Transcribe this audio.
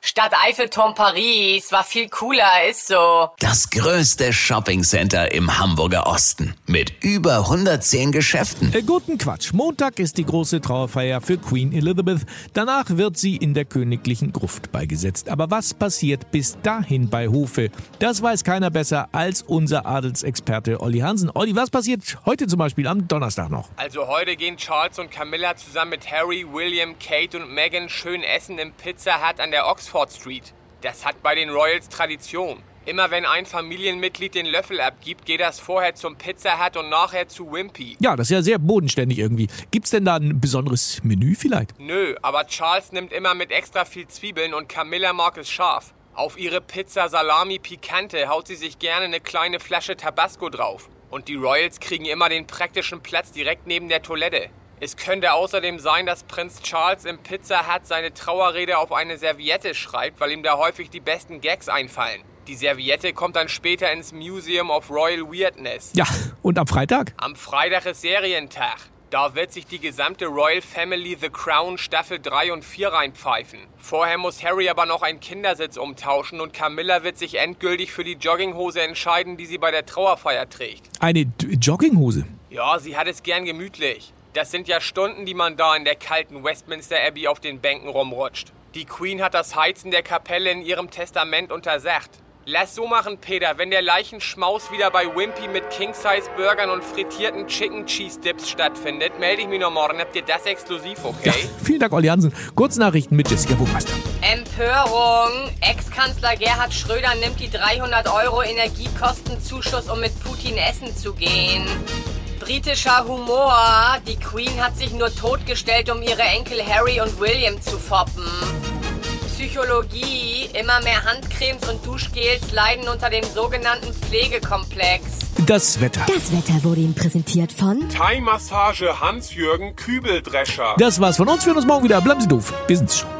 Stadt Eiffelturm Paris war viel cooler, ist so. Das größte Shoppingcenter im Hamburger Osten mit über 110 Geschäften. Äh, guten Quatsch. Montag ist die große Trauerfeier für Queen Elizabeth. Danach wird sie in der königlichen Gruft beigesetzt. Aber was passiert bis dahin bei Hofe? Das weiß keiner besser als unser Adelsexperte Olli Hansen. Olli, was passiert heute zum Beispiel am Donnerstag noch? Also heute gehen Charles und Camilla zusammen mit Harry, William, Kate und Meghan schön essen im Pizza Hut an der Oxford Street. Das hat bei den Royals Tradition. Immer wenn ein Familienmitglied den Löffel abgibt, geht das vorher zum Pizza Hut und nachher zu Wimpy. Ja, das ist ja sehr bodenständig irgendwie. Gibt's denn da ein besonderes Menü vielleicht? Nö, aber Charles nimmt immer mit extra viel Zwiebeln und Camilla mag es scharf. Auf ihre Pizza Salami Picante haut sie sich gerne eine kleine Flasche Tabasco drauf. Und die Royals kriegen immer den praktischen Platz direkt neben der Toilette. Es könnte außerdem sein, dass Prinz Charles im Pizza Hut seine Trauerrede auf eine Serviette schreibt, weil ihm da häufig die besten Gags einfallen. Die Serviette kommt dann später ins Museum of Royal Weirdness. Ja, und am Freitag? Am Freitag ist Serientag. Da wird sich die gesamte Royal Family The Crown Staffel 3 und 4 reinpfeifen. Vorher muss Harry aber noch einen Kindersitz umtauschen und Camilla wird sich endgültig für die Jogginghose entscheiden, die sie bei der Trauerfeier trägt. Eine D Jogginghose? Ja, sie hat es gern gemütlich. Das sind ja Stunden, die man da in der kalten Westminster Abbey auf den Bänken rumrutscht. Die Queen hat das Heizen der Kapelle in ihrem Testament untersagt. Lass so machen, Peter, wenn der Leichenschmaus wieder bei Wimpy mit King-Size-Burgern und frittierten Chicken Cheese Dips stattfindet, melde ich mich noch morgen. Habt ihr das exklusiv, okay? Ja, vielen Dank, Olli Hansen. Kurznachrichten mit Jessica Buchmeister. Empörung. Ex-Kanzler Gerhard Schröder nimmt die 300 Euro Energiekostenzuschuss, um mit Putin essen zu gehen. Britischer Humor. Die Queen hat sich nur totgestellt, um ihre Enkel Harry und William zu foppen. Psychologie. Immer mehr Handcremes und Duschgels leiden unter dem sogenannten Pflegekomplex. Das Wetter. Das Wetter wurde Ihnen präsentiert von Thai-Massage Hans-Jürgen Kübeldrescher. Das war's von uns. Wir hören uns morgen wieder. Bleiben Sie doof. Wir sind's schon.